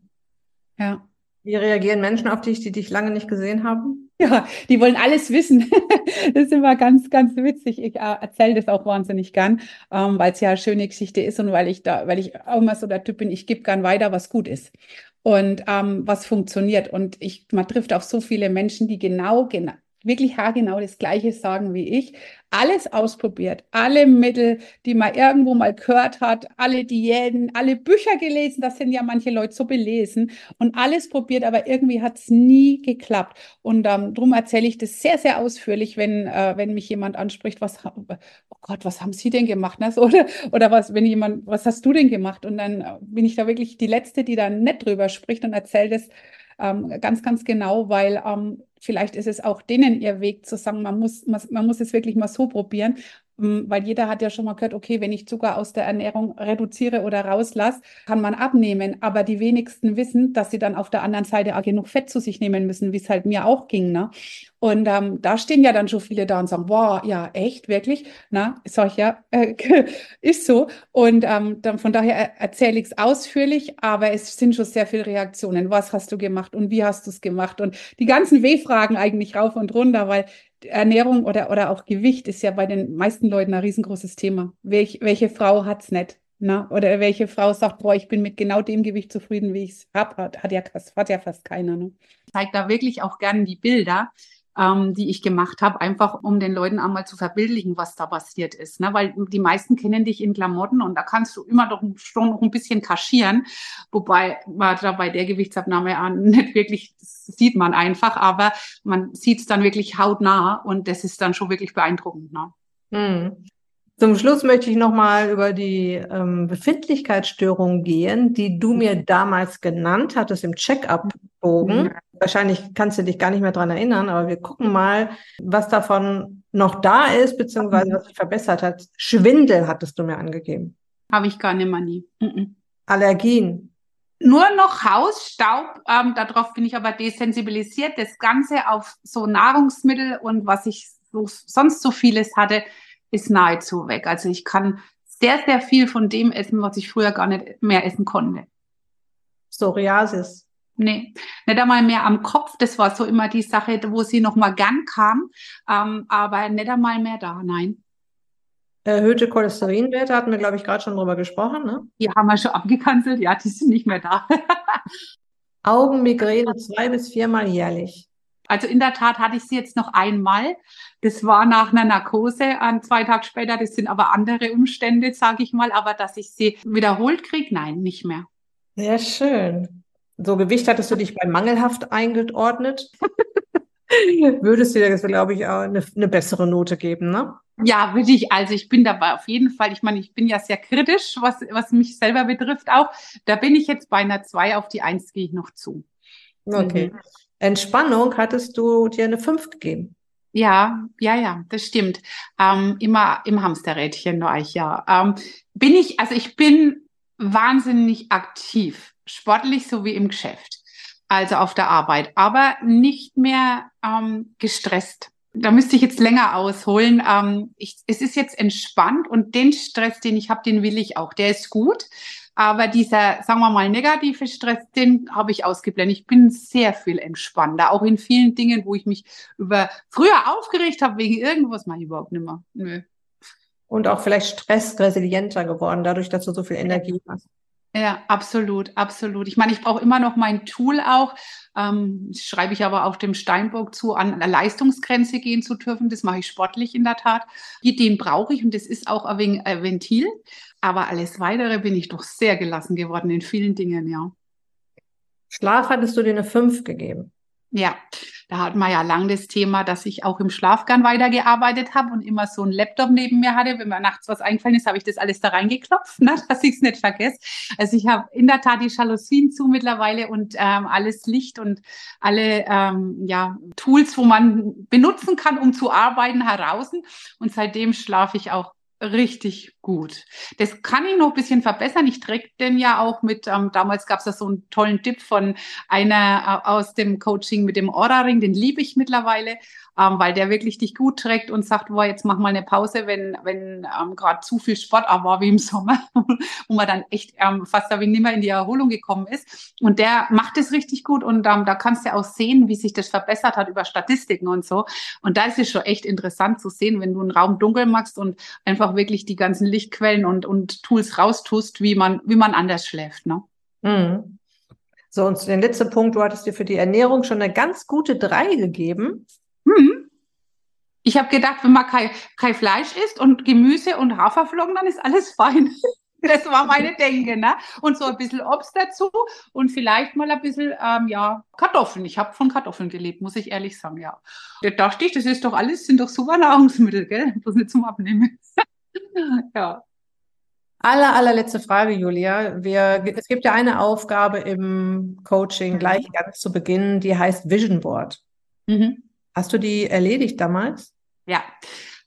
Ja. Wie reagieren Menschen auf dich, die dich lange nicht gesehen haben? Ja, die wollen alles wissen. das ist immer ganz, ganz witzig. Ich äh, erzähle das auch wahnsinnig gern, ähm, weil es ja eine schöne Geschichte ist und weil ich da, weil ich auch immer so der Typ bin, ich gebe gern weiter, was gut ist und ähm, was funktioniert. Und ich, man trifft auf so viele Menschen, die genau, genau, wirklich haargenau das Gleiche sagen wie ich. Alles ausprobiert, alle Mittel, die man irgendwo mal gehört hat, alle Diäten, alle Bücher gelesen, das sind ja manche Leute so belesen und alles probiert, aber irgendwie hat es nie geklappt. Und ähm, darum erzähle ich das sehr, sehr ausführlich, wenn, äh, wenn mich jemand anspricht, was, oh Gott, was haben Sie denn gemacht? Ne? Oder, oder was, wenn jemand, was hast du denn gemacht? Und dann äh, bin ich da wirklich die Letzte, die da nicht drüber spricht und erzählt es ähm, ganz, ganz genau, weil ähm, vielleicht ist es auch denen ihr Weg zu sagen, man muss, man, man muss es wirklich mal so probieren. Ähm, weil jeder hat ja schon mal gehört, okay, wenn ich Zucker aus der Ernährung reduziere oder rauslasse, kann man abnehmen. Aber die wenigsten wissen, dass sie dann auf der anderen Seite auch genug Fett zu sich nehmen müssen, wie es halt mir auch ging. Ne? Und ähm, da stehen ja dann schon viele da und sagen, wow, ja, echt, wirklich? Na, sag ich ja, äh, ist so. Und ähm, dann von daher erzähle ich es ausführlich, aber es sind schon sehr viele Reaktionen. Was hast du gemacht und wie hast du es gemacht? Und die ganzen W-Fragen eigentlich rauf und runter, weil Ernährung oder, oder auch Gewicht ist ja bei den meisten Leuten ein riesengroßes Thema. Welch, welche Frau hat es nicht? Na, oder welche Frau sagt, boah, ich bin mit genau dem Gewicht zufrieden, wie ich es habe, hat, hat, ja, hat ja fast keiner. Ne? Ich zeige da wirklich auch gerne die Bilder, ähm, die ich gemacht habe, einfach um den Leuten einmal zu verbildlichen, was da passiert ist. Ne? Weil die meisten kennen dich in Klamotten und da kannst du immer doch schon noch ein bisschen kaschieren, wobei man da bei der Gewichtsabnahme nicht wirklich, sieht man einfach, aber man sieht es dann wirklich hautnah und das ist dann schon wirklich beeindruckend. Ne? Hm. Zum Schluss möchte ich nochmal über die ähm, Befindlichkeitsstörung gehen, die du mir damals genannt hattest im Check-up-Bogen. Mhm. Wahrscheinlich kannst du dich gar nicht mehr dran erinnern, aber wir gucken mal, was davon noch da ist, beziehungsweise was sich verbessert hat. Schwindel hattest du mir angegeben. Habe ich gar nicht mehr nie. Mhm. Allergien. Nur noch Hausstaub, ähm, darauf bin ich aber desensibilisiert. Das Ganze auf so Nahrungsmittel und was ich so, sonst so vieles hatte, ist nahezu weg. Also ich kann sehr, sehr viel von dem essen, was ich früher gar nicht mehr essen konnte. Psoriasis. nee, nicht einmal mehr am Kopf. Das war so immer die Sache, wo sie noch mal gern kam, ähm, aber nicht einmal mehr da, nein. Erhöhte Cholesterinwerte hatten wir, glaube ich, gerade schon drüber gesprochen. Ne? Die haben wir schon abgekanzelt, ja, die sind nicht mehr da. Augenmigräne zwei bis viermal jährlich. Also in der Tat hatte ich sie jetzt noch einmal. Das war nach einer Narkose an zwei Tage später. Das sind aber andere Umstände, sage ich mal. Aber dass ich sie wiederholt kriege, nein, nicht mehr. Sehr schön. So Gewicht hattest du dich bei mangelhaft eingeordnet. Würdest du dir, glaube ich, auch eine, eine bessere Note geben, ne? Ja, würde ich. Also ich bin dabei auf jeden Fall. Ich meine, ich bin ja sehr kritisch, was, was mich selber betrifft auch. Da bin ich jetzt bei einer 2 auf die 1 gehe ich noch zu. Okay. Mhm. Entspannung hattest du dir eine 5 gegeben. Ja, ja, ja, das stimmt. Ähm, immer im Hamsterrädchen war ich, ja. Ähm, bin ich, also ich bin wahnsinnig aktiv, sportlich sowie im Geschäft, also auf der Arbeit, aber nicht mehr ähm, gestresst da müsste ich jetzt länger ausholen. Ähm, ich, es ist jetzt entspannt und den Stress, den ich habe, den will ich auch. Der ist gut. Aber dieser, sagen wir mal, negative Stress, den habe ich ausgeblendet. Ich bin sehr viel entspannter, auch in vielen Dingen, wo ich mich über früher aufgeregt habe wegen irgendwas, mache ich überhaupt nicht mehr. Nö. Und auch vielleicht stressresilienter geworden, dadurch, dass du so viel Energie hast. Ja, absolut, absolut. Ich meine, ich brauche immer noch mein Tool auch. Ähm, schreibe ich aber auch dem Steinbock zu, an einer Leistungsgrenze gehen zu dürfen. Das mache ich sportlich in der Tat. Den brauche ich und das ist auch ein wenig ein Ventil. Aber alles Weitere bin ich doch sehr gelassen geworden in vielen Dingen, ja. Schlaf hattest du dir eine 5 gegeben? Ja, da hatten wir ja lang das Thema, dass ich auch im Schlaf gern weitergearbeitet habe und immer so ein Laptop neben mir hatte. Wenn mir nachts was eingefallen ist, habe ich das alles da reingeklopft, ne, dass ich es nicht vergesse. Also ich habe in der Tat die Jalousien zu mittlerweile und ähm, alles Licht und alle ähm, ja, Tools, wo man benutzen kann, um zu arbeiten, heraus. Und seitdem schlafe ich auch richtig gut. Das kann ich noch ein bisschen verbessern. Ich träge den ja auch mit, ähm, damals gab es ja so einen tollen Tipp von einer äh, aus dem Coaching mit dem Aura-Ring, den liebe ich mittlerweile ähm, weil der wirklich dich gut trägt und sagt, boah, jetzt mach mal eine Pause, wenn, wenn ähm, gerade zu viel Sport war wie im Sommer, wo man dann echt ähm, fast da nicht mehr in die Erholung gekommen ist. Und der macht es richtig gut und ähm, da kannst du auch sehen, wie sich das verbessert hat über Statistiken und so. Und da ist es schon echt interessant zu sehen, wenn du einen Raum dunkel machst und einfach wirklich die ganzen Lichtquellen und, und Tools raustust, wie man, wie man anders schläft. Ne? Mhm. So, und den letzten Punkt, du hattest dir für die Ernährung schon eine ganz gute drei gegeben. Hm. Ich habe gedacht, wenn man kein, kein Fleisch isst und Gemüse und Haferflocken, dann ist alles fein. Das war meine Denke, ne? Und so ein bisschen Obst dazu und vielleicht mal ein bisschen, ähm, ja, Kartoffeln. Ich habe von Kartoffeln gelebt, muss ich ehrlich sagen, ja. Da dachte ich, das ist doch alles, sind doch super Nahrungsmittel, gell? Bloß nicht zum Abnehmen. ja. Aller, allerletzte Frage, Julia. Wir, es gibt ja eine Aufgabe im Coaching gleich ganz zu Beginn, die heißt Vision Board. Mhm. Hast du die erledigt damals? Ja,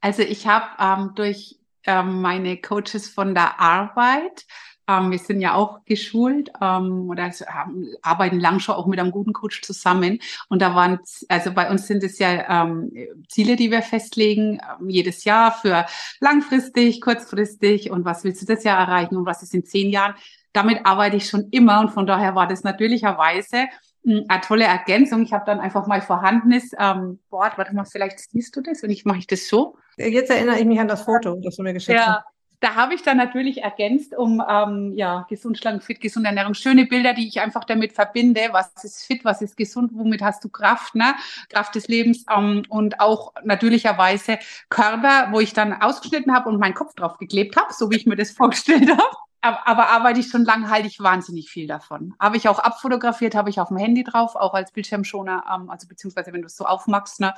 also ich habe ähm, durch ähm, meine Coaches von der Arbeit, ähm, wir sind ja auch geschult ähm, oder haben, arbeiten lang schon auch mit einem guten Coach zusammen. Und da waren, also bei uns sind es ja ähm, Ziele, die wir festlegen, ähm, jedes Jahr für langfristig, kurzfristig und was willst du das Jahr erreichen und was ist in zehn Jahren. Damit arbeite ich schon immer und von daher war das natürlicherweise eine tolle Ergänzung. Ich habe dann einfach mal vorhandenes ähm, Board. Warte mal, vielleicht siehst du das und ich mache ich das so. Jetzt erinnere ich mich an das Foto, das du mir geschickt ja. hast. Da habe ich dann natürlich ergänzt um ähm, ja gesund, schlank, fit, gesunde Ernährung. Schöne Bilder, die ich einfach damit verbinde. Was ist fit, was ist gesund, womit hast du Kraft, ne? Kraft des Lebens ähm, und auch natürlicherweise Körper, wo ich dann ausgeschnitten habe und meinen Kopf drauf geklebt habe, so wie ich mir das vorgestellt habe aber, arbeite ich schon lange, halte ich wahnsinnig viel davon. Habe ich auch abfotografiert, habe ich auf dem Handy drauf, auch als Bildschirmschoner, ähm, also beziehungsweise wenn du es so aufmachst, ne,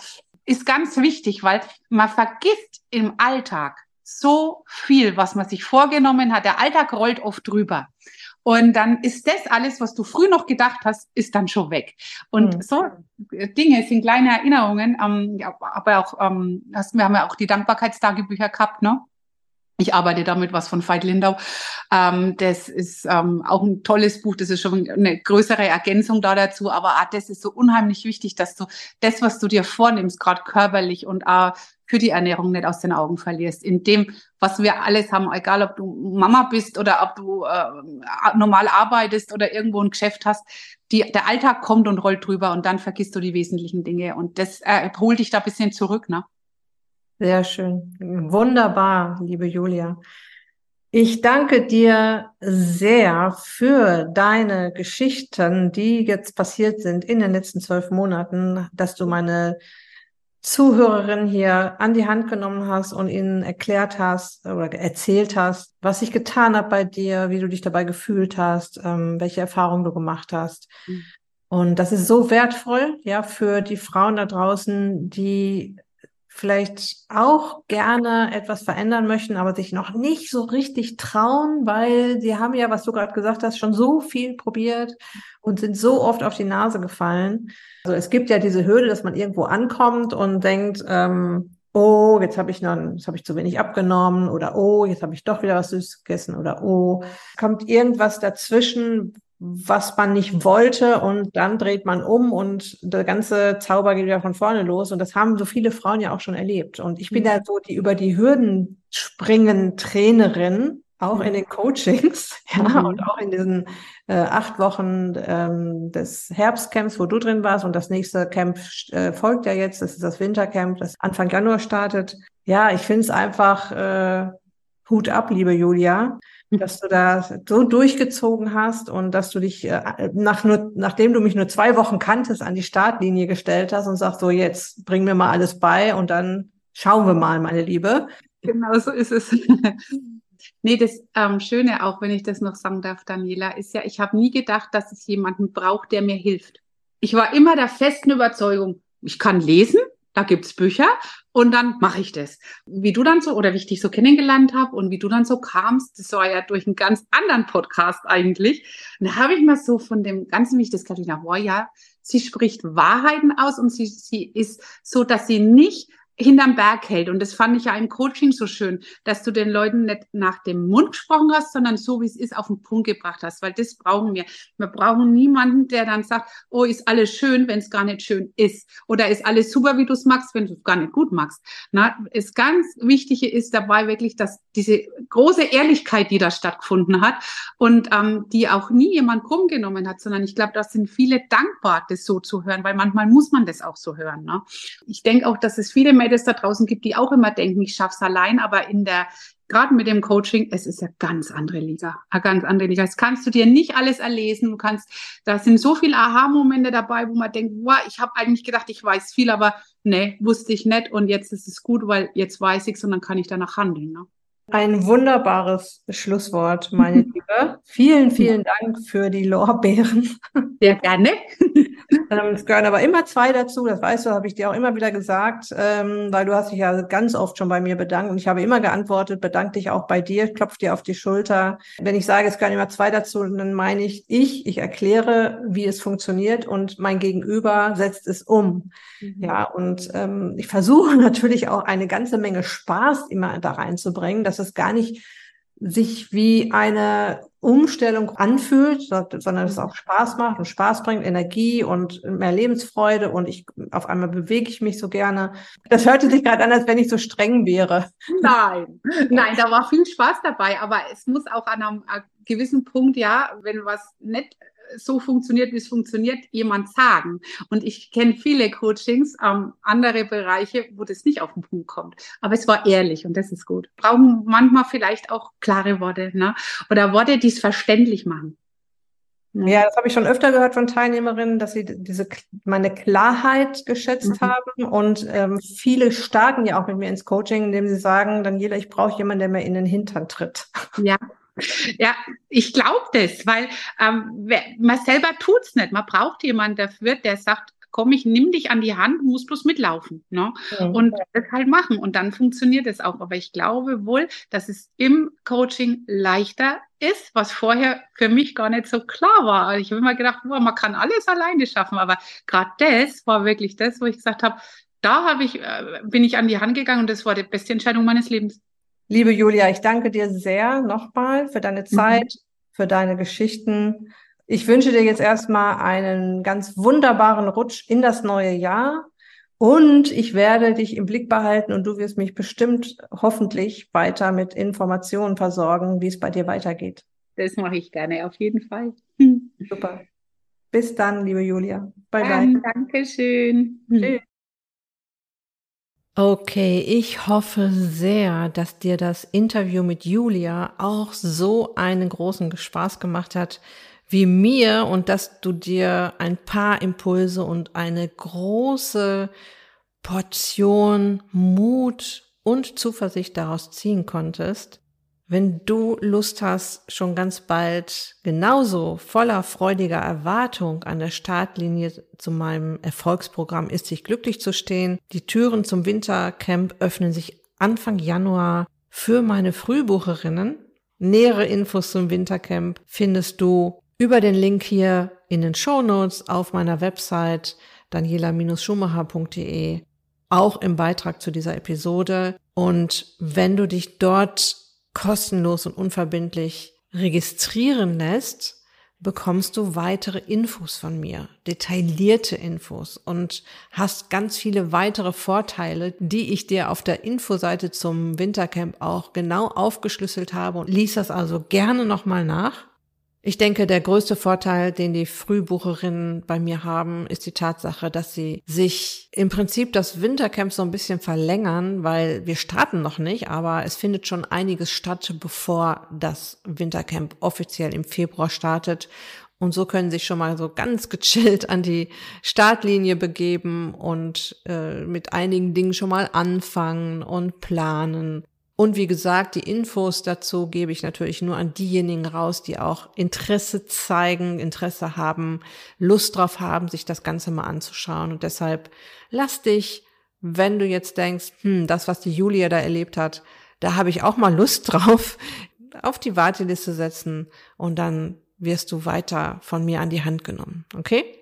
ist ganz wichtig, weil man vergisst im Alltag so viel, was man sich vorgenommen hat. Der Alltag rollt oft drüber. Und dann ist das alles, was du früh noch gedacht hast, ist dann schon weg. Und mhm. so Dinge sind kleine Erinnerungen, ähm, aber auch, ähm, wir haben ja auch die Dankbarkeitstagebücher gehabt, ne? Ich arbeite damit was von Veit Lindau. Ähm, das ist ähm, auch ein tolles Buch. Das ist schon eine größere Ergänzung da dazu. Aber auch das ist so unheimlich wichtig, dass du das, was du dir vornimmst, gerade körperlich und auch für die Ernährung nicht aus den Augen verlierst. In dem, was wir alles haben, egal ob du Mama bist oder ob du äh, normal arbeitest oder irgendwo ein Geschäft hast, die, der Alltag kommt und rollt drüber und dann vergisst du die wesentlichen Dinge. Und das äh, holt dich da ein bisschen zurück, ne? Sehr schön. Wunderbar, liebe Julia. Ich danke dir sehr für deine Geschichten, die jetzt passiert sind in den letzten zwölf Monaten, dass du meine Zuhörerin hier an die Hand genommen hast und ihnen erklärt hast oder erzählt hast, was sich getan hat bei dir, wie du dich dabei gefühlt hast, ähm, welche Erfahrungen du gemacht hast. Mhm. Und das ist so wertvoll, ja, für die Frauen da draußen, die vielleicht auch gerne etwas verändern möchten, aber sich noch nicht so richtig trauen, weil sie haben ja, was du gerade gesagt hast, schon so viel probiert und sind so oft auf die Nase gefallen. Also es gibt ja diese Hürde, dass man irgendwo ankommt und denkt, ähm, oh, jetzt habe ich noch, jetzt habe ich zu wenig abgenommen oder oh, jetzt habe ich doch wieder was Süßes gegessen oder oh, kommt irgendwas dazwischen, was man nicht wollte und dann dreht man um und der ganze Zauber geht wieder von vorne los und das haben so viele Frauen ja auch schon erlebt und ich bin ja mhm. so die über die Hürden springen Trainerin auch in den Coachings ja mhm. und auch in diesen äh, acht Wochen ähm, des Herbstcamps, wo du drin warst und das nächste Camp äh, folgt ja jetzt, das ist das Wintercamp, das Anfang Januar startet. Ja, ich finde es einfach äh, Hut ab, liebe Julia dass du da so durchgezogen hast und dass du dich äh, nach nur, nachdem du mich nur zwei Wochen kanntest, an die Startlinie gestellt hast und sagst, so jetzt bring mir mal alles bei und dann schauen wir mal, meine Liebe. Genau so ist es. nee, das ähm, Schöne, auch wenn ich das noch sagen darf, Daniela, ist ja, ich habe nie gedacht, dass es jemanden braucht, der mir hilft. Ich war immer der festen Überzeugung, ich kann lesen, da gibt's Bücher und dann mache ich das. Wie du dann so oder wie ich dich so kennengelernt habe und wie du dann so kamst, das war ja durch einen ganz anderen Podcast eigentlich. Und da habe ich mal so von dem Ganzen, wie ich das wow, ja, sie spricht Wahrheiten aus und sie, sie ist so, dass sie nicht hinterm Berg hält. Und das fand ich ja im Coaching so schön, dass du den Leuten nicht nach dem Mund gesprochen hast, sondern so, wie es ist, auf den Punkt gebracht hast, weil das brauchen wir. Wir brauchen niemanden, der dann sagt, oh, ist alles schön, wenn es gar nicht schön ist. Oder ist alles super, wie du es magst, wenn du es gar nicht gut magst. Na, das ganz Wichtige ist dabei wirklich, dass diese große Ehrlichkeit, die da stattgefunden hat und ähm, die auch nie jemand krumm genommen hat, sondern ich glaube, da sind viele dankbar, das so zu hören, weil manchmal muss man das auch so hören. Ne? Ich denke auch, dass es viele Mädels da draußen gibt, die auch immer denken, ich schaff's allein, aber in der gerade mit dem Coaching, es ist ja ganz andere Liga, eine ganz andere Liga. Das kannst du dir nicht alles erlesen. Du kannst, da sind so viele Aha-Momente dabei, wo man denkt, wow, ich habe eigentlich gedacht, ich weiß viel, aber nee, wusste ich nicht und jetzt ist es gut, weil jetzt weiß ich es und dann kann ich danach handeln. Ne? Ein wunderbares Schlusswort, meine Liebe. Vielen, vielen Dank für die Lorbeeren. Sehr gerne. Ähm, es gehören aber immer zwei dazu, das weißt du, habe ich dir auch immer wieder gesagt, ähm, weil du hast dich ja ganz oft schon bei mir bedankt und ich habe immer geantwortet, bedank dich auch bei dir, klopf dir auf die Schulter. Wenn ich sage, es gehören immer zwei dazu, dann meine ich ich, ich erkläre, wie es funktioniert und mein Gegenüber setzt es um. Mhm. Ja, und ähm, ich versuche natürlich auch eine ganze Menge Spaß immer da reinzubringen, dass es gar nicht sich wie eine Umstellung anfühlt, sondern es auch Spaß macht und Spaß bringt, Energie und mehr Lebensfreude und ich auf einmal bewege ich mich so gerne. Das hörte sich gerade an, als wenn ich so streng wäre. Nein, nein, da war viel Spaß dabei, aber es muss auch an einem gewissen Punkt, ja, wenn was nicht so funktioniert, wie es funktioniert, jemand sagen. Und ich kenne viele Coachings, ähm, andere Bereiche, wo das nicht auf den Punkt kommt. Aber es war ehrlich und das ist gut. Brauchen manchmal vielleicht auch klare Worte, ne? Oder Worte, die es verständlich machen. Ja, das habe ich schon öfter gehört von Teilnehmerinnen, dass sie diese meine Klarheit geschätzt mhm. haben und ähm, viele starten ja auch mit mir ins Coaching, indem sie sagen, Daniela, ich brauche jemanden, der mir in den Hintern tritt. Ja, ja, ich glaube das, weil ähm, man selber tut es nicht. Man braucht jemanden dafür, der sagt, komm, ich nimm dich an die Hand, musst bloß mitlaufen. Ne? Mhm. Und das halt machen. Und dann funktioniert es auch. Aber ich glaube wohl, dass es im Coaching leichter ist, was vorher für mich gar nicht so klar war. Ich habe immer gedacht, boah, man kann alles alleine schaffen. Aber gerade das war wirklich das, wo ich gesagt habe, da habe ich, äh, bin ich an die Hand gegangen und das war die beste Entscheidung meines Lebens. Liebe Julia, ich danke dir sehr nochmal für deine mhm. Zeit, mhm. für deine Geschichten. Ich wünsche dir jetzt erstmal einen ganz wunderbaren Rutsch in das neue Jahr. Und ich werde dich im Blick behalten und du wirst mich bestimmt hoffentlich weiter mit Informationen versorgen, wie es bei dir weitergeht. Das mache ich gerne, auf jeden Fall. Super. Bis dann, liebe Julia. Bye, bye. Dankeschön. Tschüss. Okay, ich hoffe sehr, dass dir das Interview mit Julia auch so einen großen Spaß gemacht hat wie mir und dass du dir ein paar Impulse und eine große Portion Mut und Zuversicht daraus ziehen konntest. Wenn du Lust hast, schon ganz bald genauso voller freudiger Erwartung an der Startlinie zu meinem Erfolgsprogramm ist sich glücklich zu stehen. Die Türen zum Wintercamp öffnen sich Anfang Januar für meine Frühbucherinnen. Nähere Infos zum Wintercamp findest du über den Link hier in den Show Notes auf meiner Website daniela-schumacher.de, auch im Beitrag zu dieser Episode. Und wenn du dich dort kostenlos und unverbindlich registrieren lässt, bekommst du weitere Infos von mir, detaillierte Infos und hast ganz viele weitere Vorteile, die ich dir auf der Infoseite zum Wintercamp auch genau aufgeschlüsselt habe und lies das also gerne nochmal nach. Ich denke, der größte Vorteil, den die Frühbucherinnen bei mir haben, ist die Tatsache, dass sie sich im Prinzip das Wintercamp so ein bisschen verlängern, weil wir starten noch nicht, aber es findet schon einiges statt, bevor das Wintercamp offiziell im Februar startet. Und so können sich schon mal so ganz gechillt an die Startlinie begeben und äh, mit einigen Dingen schon mal anfangen und planen und wie gesagt, die Infos dazu gebe ich natürlich nur an diejenigen raus, die auch Interesse zeigen, Interesse haben, Lust drauf haben, sich das Ganze mal anzuschauen. Und deshalb lass dich, wenn du jetzt denkst, hm, das, was die Julia da erlebt hat, da habe ich auch mal Lust drauf, auf die Warteliste setzen und dann wirst du weiter von mir an die Hand genommen. Okay?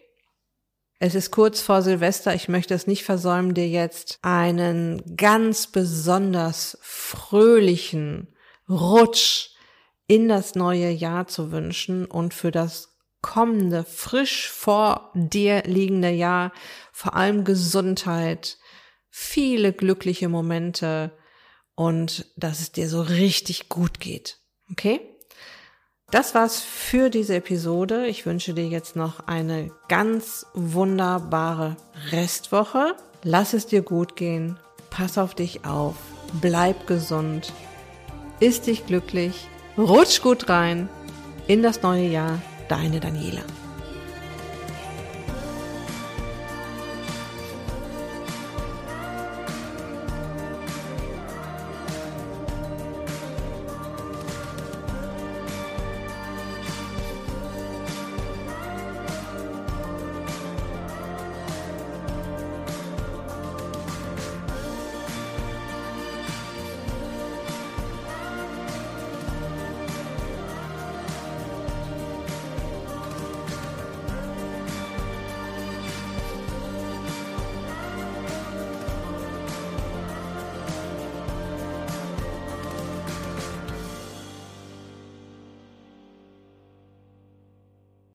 Es ist kurz vor Silvester. Ich möchte es nicht versäumen, dir jetzt einen ganz besonders fröhlichen Rutsch in das neue Jahr zu wünschen und für das kommende, frisch vor dir liegende Jahr vor allem Gesundheit, viele glückliche Momente und dass es dir so richtig gut geht. Okay? Das war's für diese Episode. Ich wünsche dir jetzt noch eine ganz wunderbare Restwoche. Lass es dir gut gehen. Pass auf dich auf. Bleib gesund. Ist dich glücklich. Rutsch gut rein in das neue Jahr. Deine Daniela.